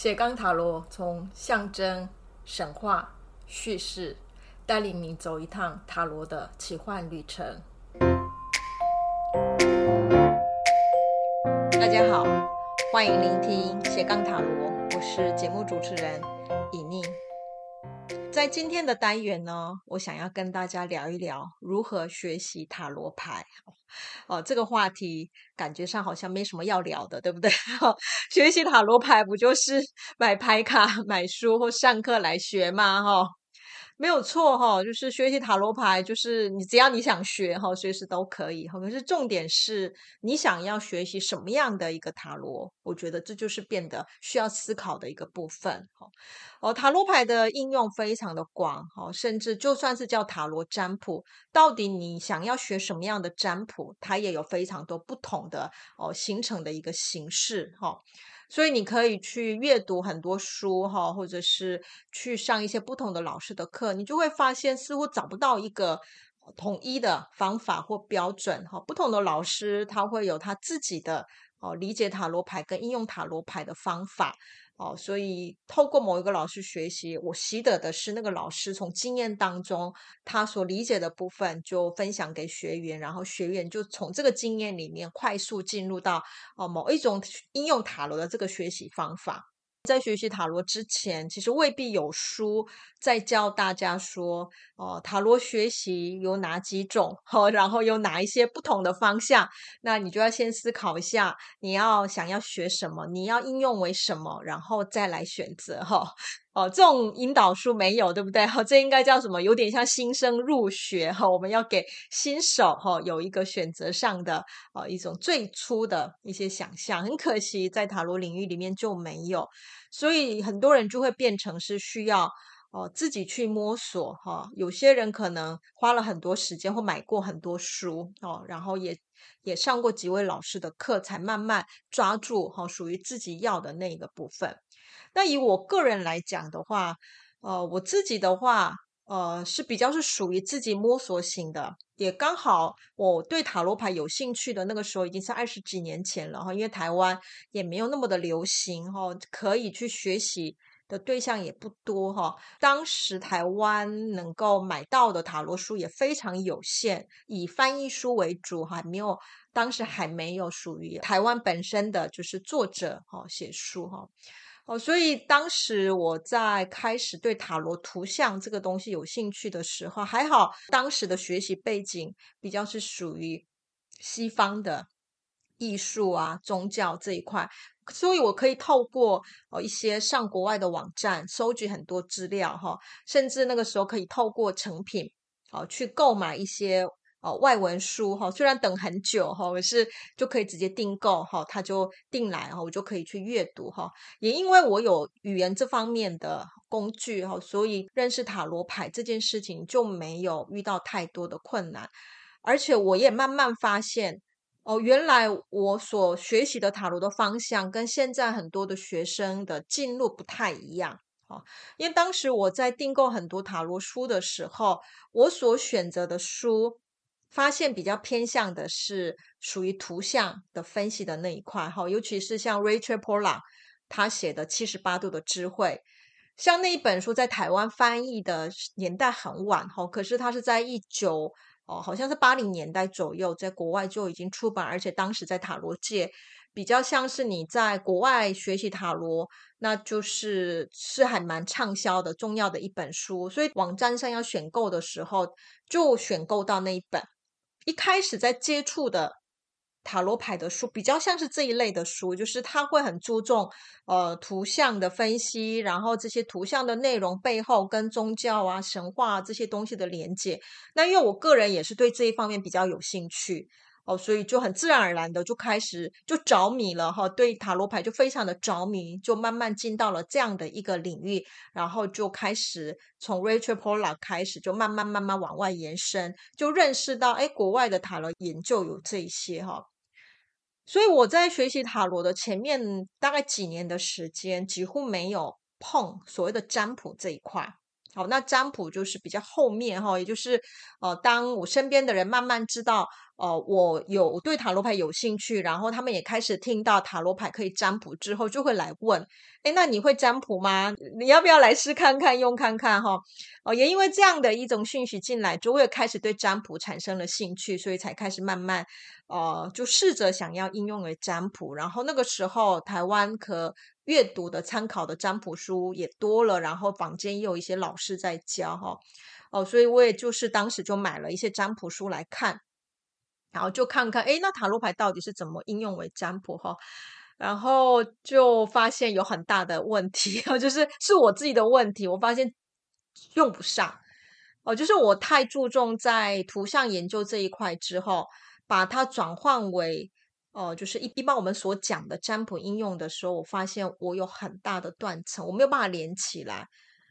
斜杠塔罗从象征、神话、叙事，带领你走一趟塔罗的奇幻旅程。大家好，欢迎聆听斜杠塔罗，我是节目主持人。在今天的单元呢，我想要跟大家聊一聊如何学习塔罗牌。哦，这个话题感觉上好像没什么要聊的，对不对？学习塔罗牌不就是买牌卡、买书或上课来学吗？哈。没有错哈，就是学习塔罗牌，就是你只要你想学哈，随时都可以哈。可是重点是你想要学习什么样的一个塔罗，我觉得这就是变得需要思考的一个部分哈。哦，塔罗牌的应用非常的广哈，甚至就算是叫塔罗占卜，到底你想要学什么样的占卜，它也有非常多不同的哦形成的一个形式哈。所以你可以去阅读很多书哈，或者是去上一些不同的老师的课，你就会发现似乎找不到一个统一的方法或标准哈。不同的老师他会有他自己的哦理解塔罗牌跟应用塔罗牌的方法。哦，所以透过某一个老师学习，我习得的是那个老师从经验当中他所理解的部分，就分享给学员，然后学员就从这个经验里面快速进入到哦某一种应用塔罗的这个学习方法。在学习塔罗之前，其实未必有书在教大家说，哦，塔罗学习有哪几种，然后有哪一些不同的方向。那你就要先思考一下，你要想要学什么，你要应用为什么，然后再来选择，哈。哦这种引导书没有，对不对？哈，这应该叫什么？有点像新生入学哈，我们要给新手哈有一个选择上的啊一种最初的一些想象。很可惜，在塔罗领域里面就没有，所以很多人就会变成是需要哦自己去摸索哈。有些人可能花了很多时间或买过很多书哦，然后也也上过几位老师的课，才慢慢抓住哈属于自己要的那个部分。那以我个人来讲的话，呃，我自己的话，呃，是比较是属于自己摸索型的，也刚好我对塔罗牌有兴趣的那个时候已经是二十几年前了哈，因为台湾也没有那么的流行哈，可以去学习的对象也不多哈。当时台湾能够买到的塔罗书也非常有限，以翻译书为主哈，没有，当时还没有属于台湾本身的就是作者哈写书哈。哦所以当时我在开始对塔罗图像这个东西有兴趣的时候，还好当时的学习背景比较是属于西方的艺术啊、宗教这一块，所以我可以透过哦一些上国外的网站收集很多资料哈，甚至那个时候可以透过成品哦去购买一些。哦，外文书哈，虽然等很久哈，可是就可以直接订购哈，他就订来哈，我就可以去阅读哈。也因为我有语言这方面的工具哈，所以认识塔罗牌这件事情就没有遇到太多的困难。而且我也慢慢发现，哦，原来我所学习的塔罗的方向跟现在很多的学生的进路不太一样。因为当时我在订购很多塔罗书的时候，我所选择的书。发现比较偏向的是属于图像的分析的那一块哈，尤其是像 Rachel Pollack 他写的《七十八度的智慧》，像那一本书在台湾翻译的年代很晚哈，可是它是在一九哦，好像是八零年代左右，在国外就已经出版，而且当时在塔罗界比较像是你在国外学习塔罗，那就是是还蛮畅销的重要的一本书，所以网站上要选购的时候就选购到那一本。一开始在接触的塔罗牌的书，比较像是这一类的书，就是他会很注重呃图像的分析，然后这些图像的内容背后跟宗教啊、神话这些东西的连接。那因为我个人也是对这一方面比较有兴趣。哦，所以就很自然而然的就开始就着迷了哈，对塔罗牌就非常的着迷，就慢慢进到了这样的一个领域，然后就开始从 Rachel Pollack 开始，就慢慢慢慢往外延伸，就认识到哎，国外的塔罗研究有这些哈。所以我在学习塔罗的前面大概几年的时间，几乎没有碰所谓的占卜这一块。好，那占卜就是比较后面哈，也就是呃，当我身边的人慢慢知道。呃，我有对塔罗牌有兴趣，然后他们也开始听到塔罗牌可以占卜之后，就会来问：哎，那你会占卜吗？你要不要来试看看，用看看哈？哦，也因为这样的一种讯息进来，就会开始对占卜产生了兴趣，所以才开始慢慢，呃，就试着想要应用为占卜。然后那个时候，台湾可阅读的参考的占卜书也多了，然后坊间也有一些老师在教哈。哦，所以我也就是当时就买了一些占卜书来看。然后就看看，哎，那塔罗牌到底是怎么应用为占卜哈？然后就发现有很大的问题，就是是我自己的问题。我发现用不上哦，就是我太注重在图像研究这一块之后，把它转换为哦，就是一一般我们所讲的占卜应用的时候，我发现我有很大的断层，我没有办法连起来。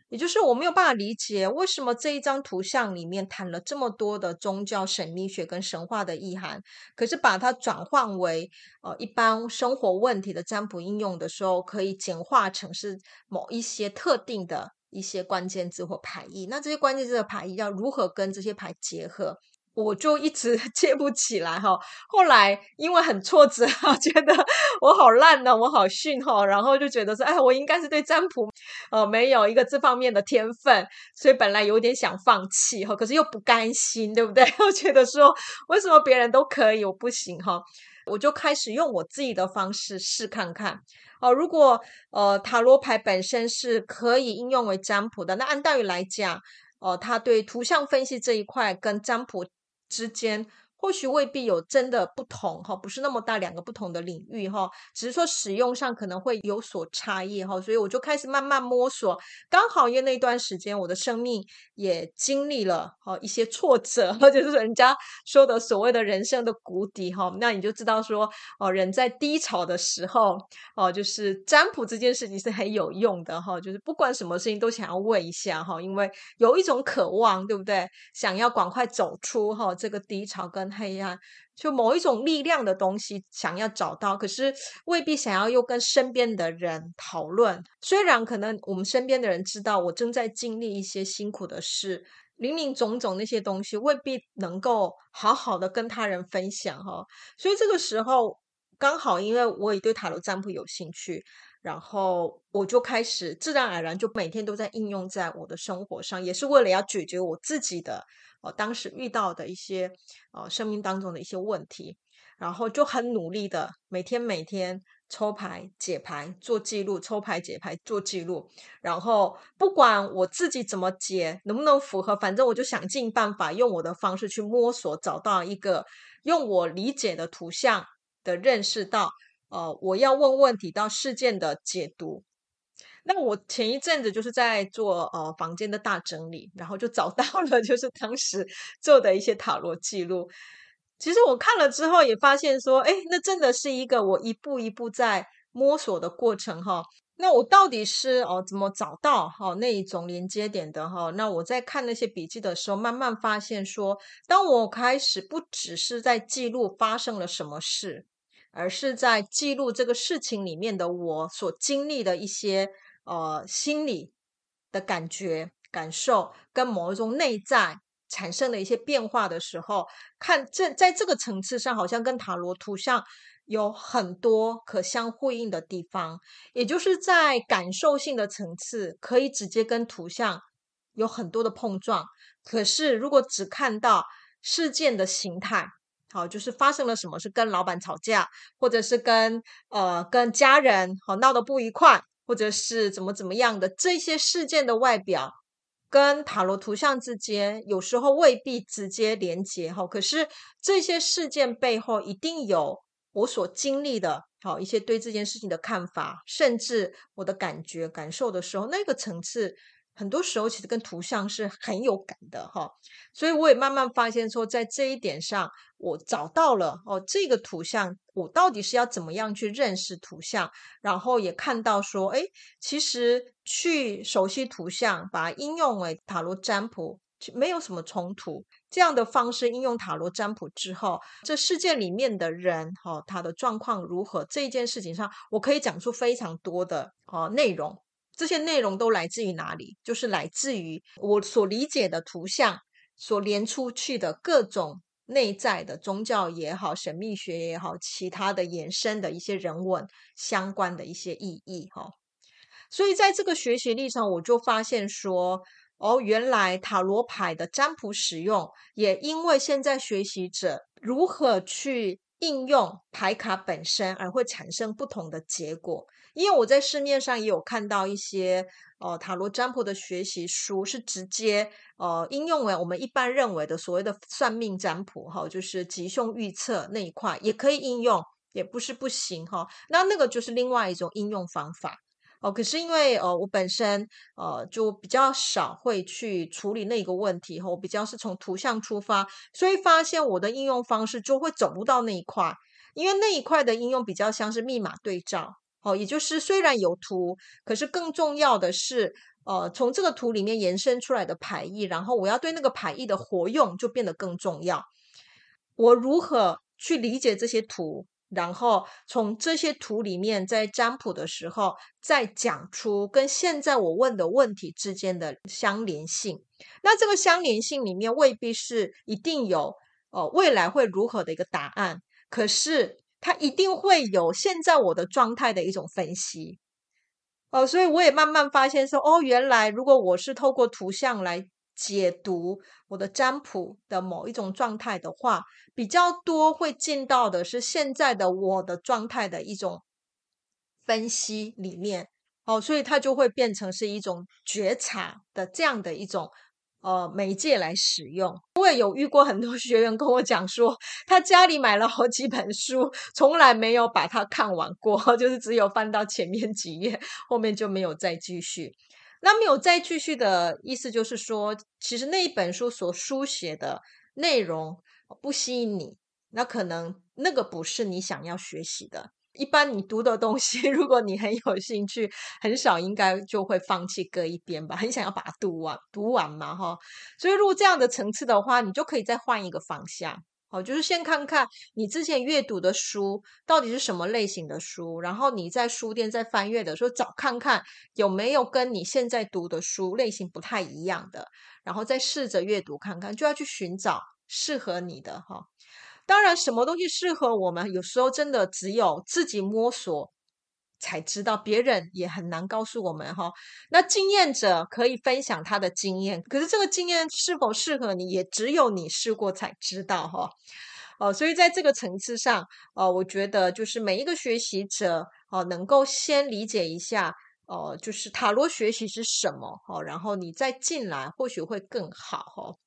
也就是我没有办法理解为什么这一张图像里面谈了这么多的宗教神秘学跟神话的意涵，可是把它转换为呃一般生活问题的占卜应用的时候，可以简化成是某一些特定的一些关键字或牌意。那这些关键字的牌意要如何跟这些牌结合？我就一直 接不起来哈，后来因为很挫折，觉得我好烂呢，我好逊哈，然后就觉得说，哎，我应该是对占卜，呃，没有一个这方面的天分，所以本来有点想放弃哈，可是又不甘心，对不对？又觉得说，为什么别人都可以，我不行哈？我就开始用我自己的方式试看看，哦，如果呃塔罗牌本身是可以应用为占卜的，那按道理来讲，哦、呃，它对图像分析这一块跟占卜。之间或许未必有真的不同哈，不是那么大两个不同的领域哈，只是说使用上可能会有所差异哈，所以我就开始慢慢摸索。刚好因为那段时间我的生命也经历了哈一些挫折，或者是人家说的所谓的人生的谷底哈，那你就知道说哦，人在低潮的时候哦，就是占卜这件事情是很有用的哈，就是不管什么事情都想要问一下哈，因为有一种渴望，对不对？想要赶快走出哈这个低潮跟。黑暗，就某一种力量的东西想要找到，可是未必想要又跟身边的人讨论。虽然可能我们身边的人知道我正在经历一些辛苦的事，林林总总那些东西未必能够好好的跟他人分享哈。所以这个时候刚好，因为我也对塔罗占卜有兴趣，然后我就开始自然而然就每天都在应用在我的生活上，也是为了要解决我自己的。哦，当时遇到的一些呃生命当中的一些问题，然后就很努力的每天每天抽牌解牌做记录，抽牌解牌做记录，然后不管我自己怎么解能不能符合，反正我就想尽办法用我的方式去摸索，找到一个用我理解的图像的认识到，呃，我要问问题到事件的解读。那我前一阵子就是在做呃房间的大整理，然后就找到了就是当时做的一些塔罗记录。其实我看了之后也发现说，哎，那真的是一个我一步一步在摸索的过程哈。那我到底是哦怎么找到哈那一种连接点的哈？那我在看那些笔记的时候，慢慢发现说，当我开始不只是在记录发生了什么事，而是在记录这个事情里面的我所经历的一些。呃，心理的感觉、感受跟某一种内在产生的一些变化的时候，看这在这个层次上，好像跟塔罗图像有很多可相呼应的地方，也就是在感受性的层次，可以直接跟图像有很多的碰撞。可是，如果只看到事件的形态，好，就是发生了什么，是跟老板吵架，或者是跟呃跟家人好闹得不愉快。或者是怎么怎么样的这些事件的外表，跟塔罗图像之间有时候未必直接连接哈。可是这些事件背后一定有我所经历的，好一些对这件事情的看法，甚至我的感觉感受的时候，那个层次。很多时候其实跟图像是很有感的哈，所以我也慢慢发现说，在这一点上，我找到了哦，这个图像我到底是要怎么样去认识图像，然后也看到说，哎，其实去熟悉图像，把它应用为塔罗占卜，没有什么冲突。这样的方式应用塔罗占卜之后，这世界里面的人哈、哦，他的状况如何？这一件事情上，我可以讲出非常多的哦内容。这些内容都来自于哪里？就是来自于我所理解的图像所连出去的各种内在的宗教也好、神秘学也好、其他的衍生的一些人文相关的一些意义哈。所以在这个学习历程，我就发现说，哦，原来塔罗牌的占卜使用，也因为现在学习者如何去应用牌卡本身，而会产生不同的结果。因为我在市面上也有看到一些呃塔罗占卜的学习书，是直接呃应用为我们一般认为的所谓的算命占卜哈，就是吉凶预测那一块也可以应用，也不是不行哈。那那个就是另外一种应用方法哦。可是因为呃我本身呃就比较少会去处理那个问题哈，我比较是从图像出发，所以发现我的应用方式就会走不到那一块，因为那一块的应用比较像是密码对照。哦，也就是虽然有图，可是更重要的是，呃，从这个图里面延伸出来的牌意，然后我要对那个牌意的活用就变得更重要。我如何去理解这些图，然后从这些图里面在占卜的时候，再讲出跟现在我问的问题之间的相连性。那这个相连性里面未必是一定有，呃，未来会如何的一个答案，可是。它一定会有现在我的状态的一种分析，哦，所以我也慢慢发现说，哦，原来如果我是透过图像来解读我的占卜的某一种状态的话，比较多会进到的是现在的我的状态的一种分析里面，哦，所以它就会变成是一种觉察的这样的一种。呃，媒介来使用，我也有遇过很多学员跟我讲说，他家里买了好几本书，从来没有把它看完过，就是只有翻到前面几页，后面就没有再继续。那没有再继续的意思就是说，其实那一本书所书写的内容不吸引你，那可能那个不是你想要学习的。一般你读的东西，如果你很有兴趣，很少应该就会放弃搁一边吧，很想要把它读完，读完嘛，哈。所以如果这样的层次的话，你就可以再换一个方向，好，就是先看看你之前阅读的书到底是什么类型的书，然后你在书店在翻阅的时候找看看有没有跟你现在读的书类型不太一样的，然后再试着阅读看看，就要去寻找适合你的哈。当然，什么东西适合我们，有时候真的只有自己摸索才知道，别人也很难告诉我们哈。那经验者可以分享他的经验，可是这个经验是否适合你，也只有你试过才知道哈。哦，所以在这个层次上，哦，我觉得就是每一个学习者哦，能够先理解一下哦，就是塔罗学习是什么哦，然后你再进来或许会更好哈。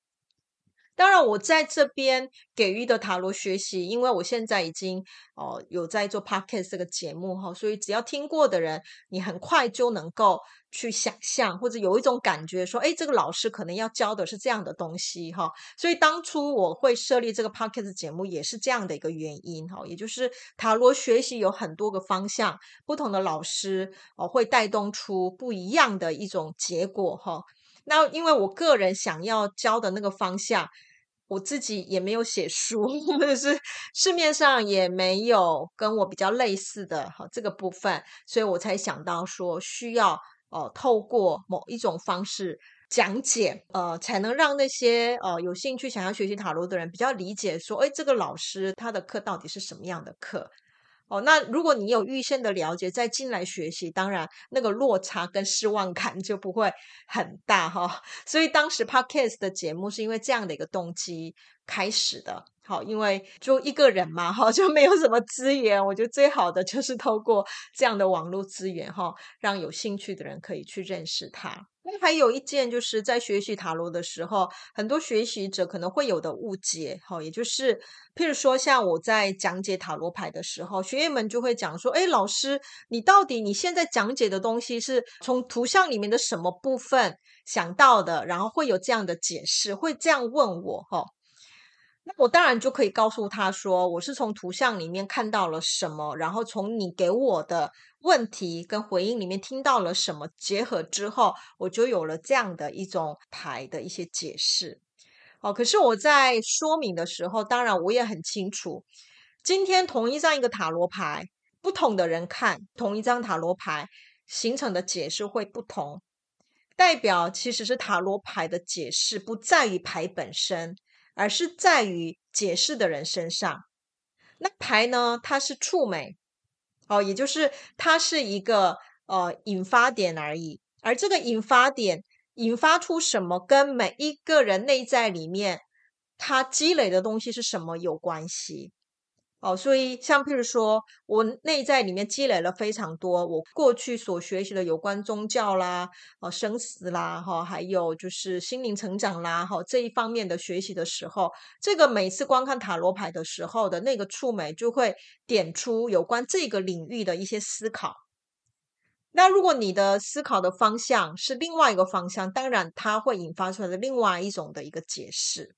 当然，我在这边给予的塔罗学习，因为我现在已经哦、有在做 podcast 这个节目哈，所以只要听过的人，你很快就能够去想象或者有一种感觉，说，哎，这个老师可能要教的是这样的东西哈。所以当初我会设立这个 podcast 节目，也是这样的一个原因哈，也就是塔罗学习有很多个方向，不同的老师哦、会带动出不一样的一种结果哈。那因为我个人想要教的那个方向。我自己也没有写书，或者是市面上也没有跟我比较类似的哈这个部分，所以我才想到说需要呃透过某一种方式讲解，呃才能让那些呃有兴趣想要学习塔罗的人比较理解说，诶，这个老师他的课到底是什么样的课。哦，那如果你有预先的了解，再进来学习，当然那个落差跟失望感就不会很大哈、所以当时 Podcast 的节目是因为这样的一个动机开始的。好，因为就一个人嘛，哈，就没有什么资源，我觉得最好的就是透过这样的网络资源，哈，让有兴趣的人可以去认识他。那还有一件，就是在学习塔罗的时候，很多学习者可能会有的误解，哈，也就是，譬如说，像我在讲解塔罗牌的时候，学员们就会讲说，哎，老师，你到底你现在讲解的东西是从图像里面的什么部分想到的？然后会有这样的解释，会这样问我，哈。那我当然就可以告诉他说，我是从图像里面看到了什么，然后从你给我的问题跟回应里面听到了什么，结合之后，我就有了这样的一种牌的一些解释。哦，可是我在说明的时候，当然我也很清楚，今天同一张一个塔罗牌，不同的人看同一张塔罗牌，形成的解释会不同，代表其实是塔罗牌的解释不在于牌本身，而是在于解释的人身上。那牌呢，它是触媒，哦，也就是它是一个呃引发点而已，而这个引发点引发出什么，跟每一个人内在里面他积累的东西是什么有关系。哦，所以像譬如说，我内在里面积累了非常多，我过去所学习的有关宗教啦、哦生死啦、哈，还有就是心灵成长啦，哈这一方面的学习的时候，这个每次观看塔罗牌的时候的那个触媒，就会点出有关这个领域的一些思考。那如果你的思考的方向是另外一个方向，当然它会引发出来的另外一种的一个解释。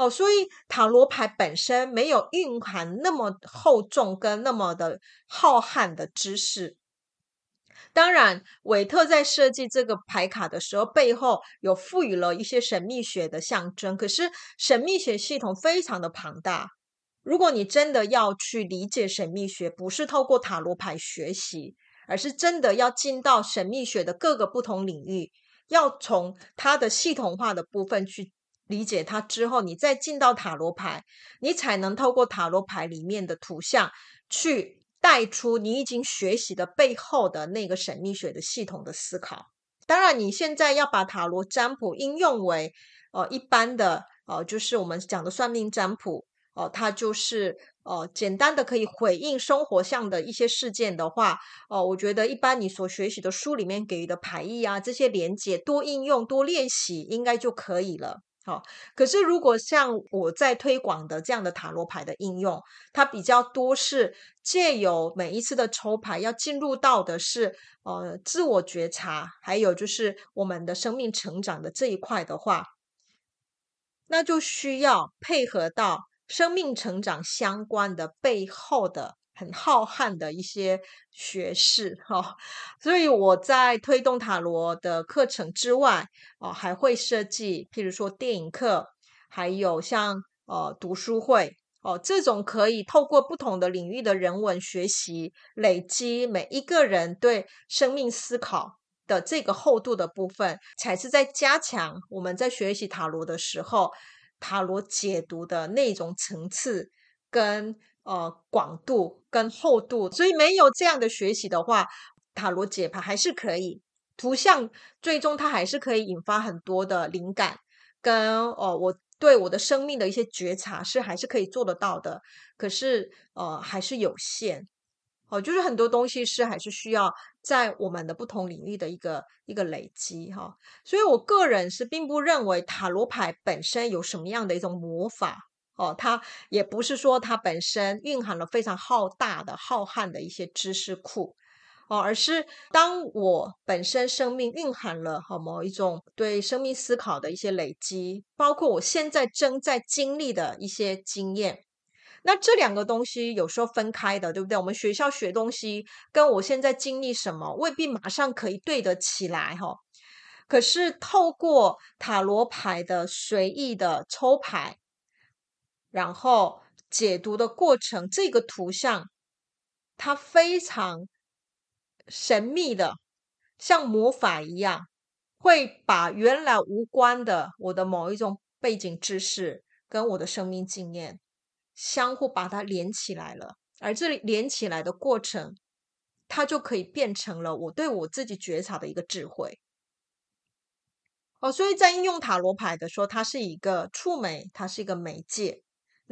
哦，所以塔罗牌本身没有蕴含那么厚重跟那么的浩瀚的知识。当然，韦特在设计这个牌卡的时候，背后有赋予了一些神秘学的象征。可是，神秘学系统非常的庞大。如果你真的要去理解神秘学，不是透过塔罗牌学习，而是真的要进到神秘学的各个不同领域，要从它的系统化的部分去。理解它之后，你再进到塔罗牌，你才能透过塔罗牌里面的图像，去带出你已经学习的背后的那个神秘学的系统的思考。当然，你现在要把塔罗占卜应用为呃一般的呃，就是我们讲的算命占卜哦、它就是哦简单的可以回应生活上的一些事件的话，哦、我觉得一般你所学习的书里面给予的牌意啊，这些连接多应用多练习，应该就可以了。好，可是如果像我在推广的这样的塔罗牌的应用，它比较多是借由每一次的抽牌，要进入到的是呃自我觉察，还有就是我们的生命成长的这一块的话，那就需要配合到生命成长相关的背后的。很浩瀚的一些学士哈，所以我在推动塔罗的课程之外，哦，还会设计，譬如说电影课，还有像呃读书会哦，这种可以透过不同的领域的人文学习，累积每一个人对生命思考的这个厚度的部分，才是在加强我们在学习塔罗的时候，塔罗解读的那种层次跟。呃，广度跟厚度，所以没有这样的学习的话，塔罗解牌还是可以，图像最终它还是可以引发很多的灵感，跟呃我对我的生命的一些觉察是还是可以做得到的，可是呃还是有限，哦、就是很多东西是还是需要在我们的不同领域的一个一个累积哈、所以我个人是并不认为塔罗牌本身有什么样的一种魔法。哦，它也不是说它本身蕴含了非常浩大的、浩瀚的一些知识库，哦，而是当我本身生命蕴含了好某一种对生命思考的一些累积，包括我现在正在经历的一些经验，那这两个东西有时候分开的，对不对？我们学校学东西跟我现在经历什么未必马上可以对得起来哈。可是透过塔罗牌的随意的抽牌。然后解读的过程，这个图像它非常神秘的，像魔法一样，会把原来无关的我的某一种背景知识跟我的生命经验相互把它连起来了。而这里连起来的过程，它就可以变成了我对我自己觉察的一个智慧。哦，所以在应用塔罗牌的时候，它是一个触媒，它是一个媒介。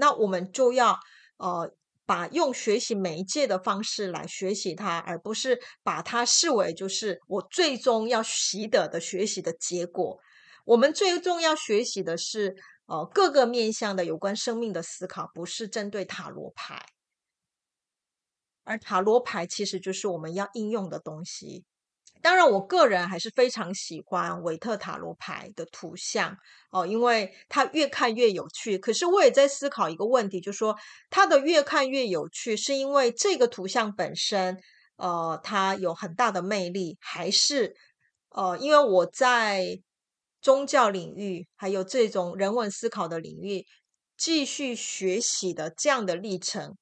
那我们就要呃，把用学习媒介的方式来学习它，而不是把它视为就是我最终要习得的学习的结果。我们最终要学习的是呃各个面向的有关生命的思考，不是针对塔罗牌。而塔罗牌其实就是我们要应用的东西。当然，我个人还是非常喜欢韦特塔罗牌的图像哦，因为它越看越有趣。可是我也在思考一个问题，就是说它的越看越有趣，是因为这个图像本身，呃，它有很大的魅力，还是呃，因为我在宗教领域还有这种人文思考的领域继续学习的这样的历程，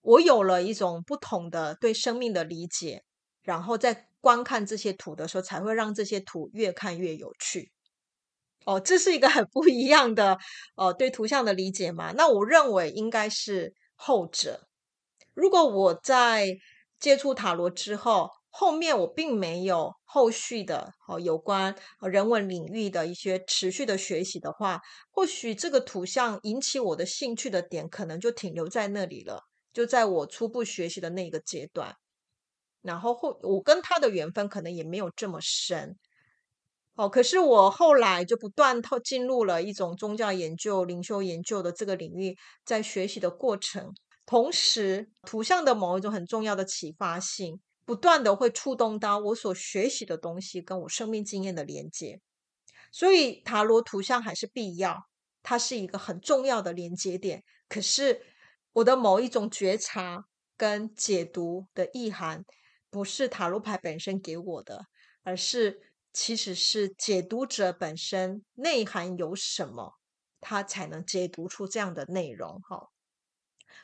我有了一种不同的对生命的理解。然后在观看这些图的时候，才会让这些图越看越有趣。哦，这是一个很不一样的哦对图像的理解嘛？那我认为应该是后者。如果我在接触塔罗之后，后面我并没有后续的哦有关人文领域的一些持续的学习的话，或许这个图像引起我的兴趣的点，可能就停留在那里了，就在我初步学习的那个阶段。然后后我跟他的缘分可能也没有这么深。哦，可是我后来就不断透进入了一种宗教研究、灵修研究的这个领域，在学习的过程，同时图像的某一种很重要的启发性，不断的会触动到我所学习的东西跟我生命经验的连接，所以塔罗图像还是必要，它是一个很重要的连接点。可是我的某一种觉察跟解读的意涵，不是塔罗牌本身给我的，而是。其实是解读者本身内涵有什么，他才能解读出这样的内容哈。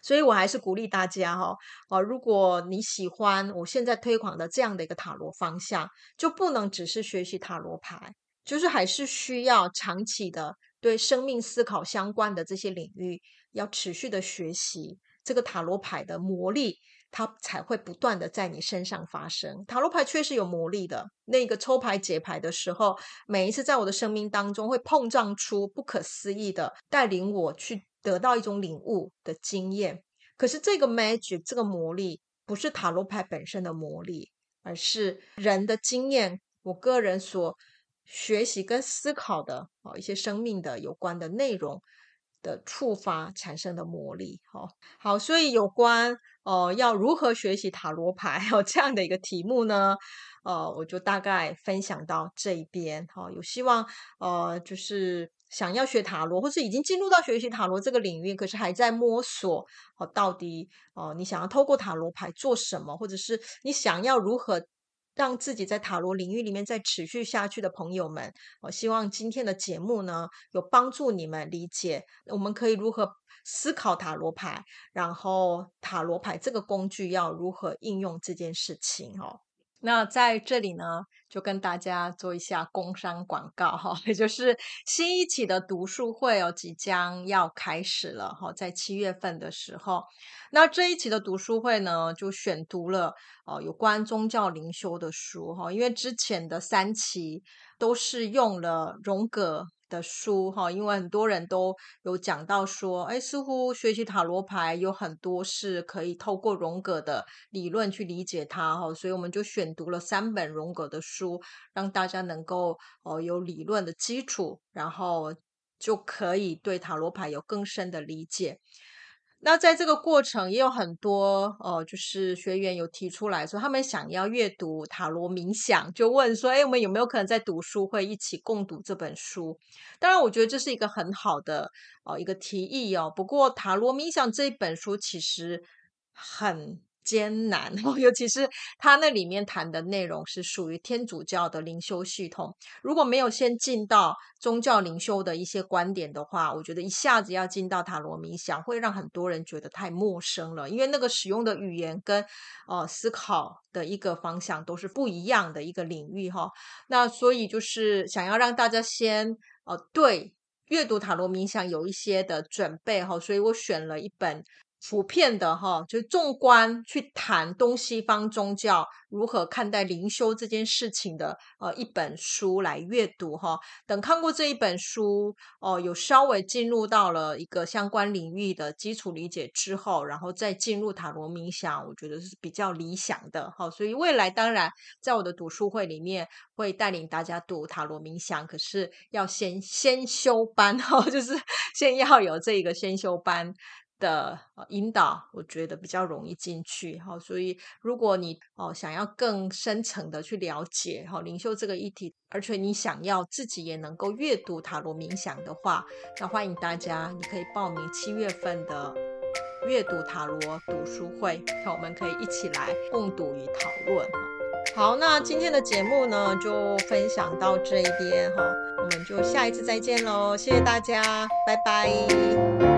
所以我还是鼓励大家哈，哦，如果你喜欢我现在推广的这样的一个塔罗方向，就不能只是学习塔罗牌，就是还是需要长期的对生命思考相关的这些领域，要持续的学习这个塔罗牌的魔力。它才会不断的在你身上发生。塔罗牌确实有魔力的，那个抽牌解牌的时候，每一次在我的生命当中会碰撞出不可思议的，带领我去得到一种领悟的经验。可是这个 magic 这个魔力不是塔罗牌本身的魔力，而是人的经验，我个人所学习跟思考的啊一些生命的有关的内容的触发产生的魔力。好，好，所以有关。呃，要如何学习塔罗牌？有这样的一个题目呢？呃，我就大概分享到这一边。哈、哦，有希望呃，就是想要学塔罗，或是已经进入到学习塔罗这个领域，可是还在摸索。哦，到底哦、你想要透过塔罗牌做什么？或者是你想要如何让自己在塔罗领域里面再持续下去的朋友们，我、希望今天的节目呢，有帮助你们理解，我们可以如何。思考塔罗牌，然后塔罗牌这个工具要如何应用这件事情哦。那在这里呢，就跟大家做一下工商广告哈，也就是新一期的读书会哦，即将要开始了哈，在七月份的时候，那这一期的读书会呢，就选读了哦有关宗教灵修的书哈，因为之前的三期都是用了荣格。的书哈，因为很多人都有讲到说，哎，似乎学习塔罗牌有很多是可以透过荣格的理论去理解它哈，所以我们就选读了三本荣格的书，让大家能够哦有理论的基础，然后就可以对塔罗牌有更深的理解。那在这个过程也有很多呃，就是学员有提出来说，他们想要阅读塔罗冥想，就问说，哎，我们有没有可能在读书会一起共读这本书？当然，我觉得这是一个很好的呃一个提议哦。不过，塔罗冥想这本书其实很。艰难，尤其是他那里面谈的内容是属于天主教的灵修系统。如果没有先进到宗教灵修的一些观点的话，我觉得一下子要进到塔罗冥想，会让很多人觉得太陌生了。因为那个使用的语言跟呃思考的一个方向都是不一样的一个领域哈。那所以就是想要让大家先呃对阅读塔罗冥想有一些的准备哈，所以我选了一本。普遍的哈，就是纵观去谈东西方宗教如何看待灵修这件事情的呃一本书来阅读哈。等看过这一本书哦，有稍微进入到了一个相关领域的基础理解之后，然后再进入塔罗冥想，我觉得是比较理想的哈。所以未来当然在我的读书会里面会带领大家读塔罗冥想，可是要先先修班哈，就是先要有这个先修班。的引导，我觉得比较容易进去哈，所以如果你哦想要更深层的去了解哈灵修这个议题，而且你想要自己也能够阅读塔罗冥想的话，那欢迎大家，你可以报名七月份的阅读塔罗读书会，我们可以一起来共读与讨论。好，那今天的节目呢就分享到这一边哈，我们就下一次再见喽，谢谢大家，拜拜。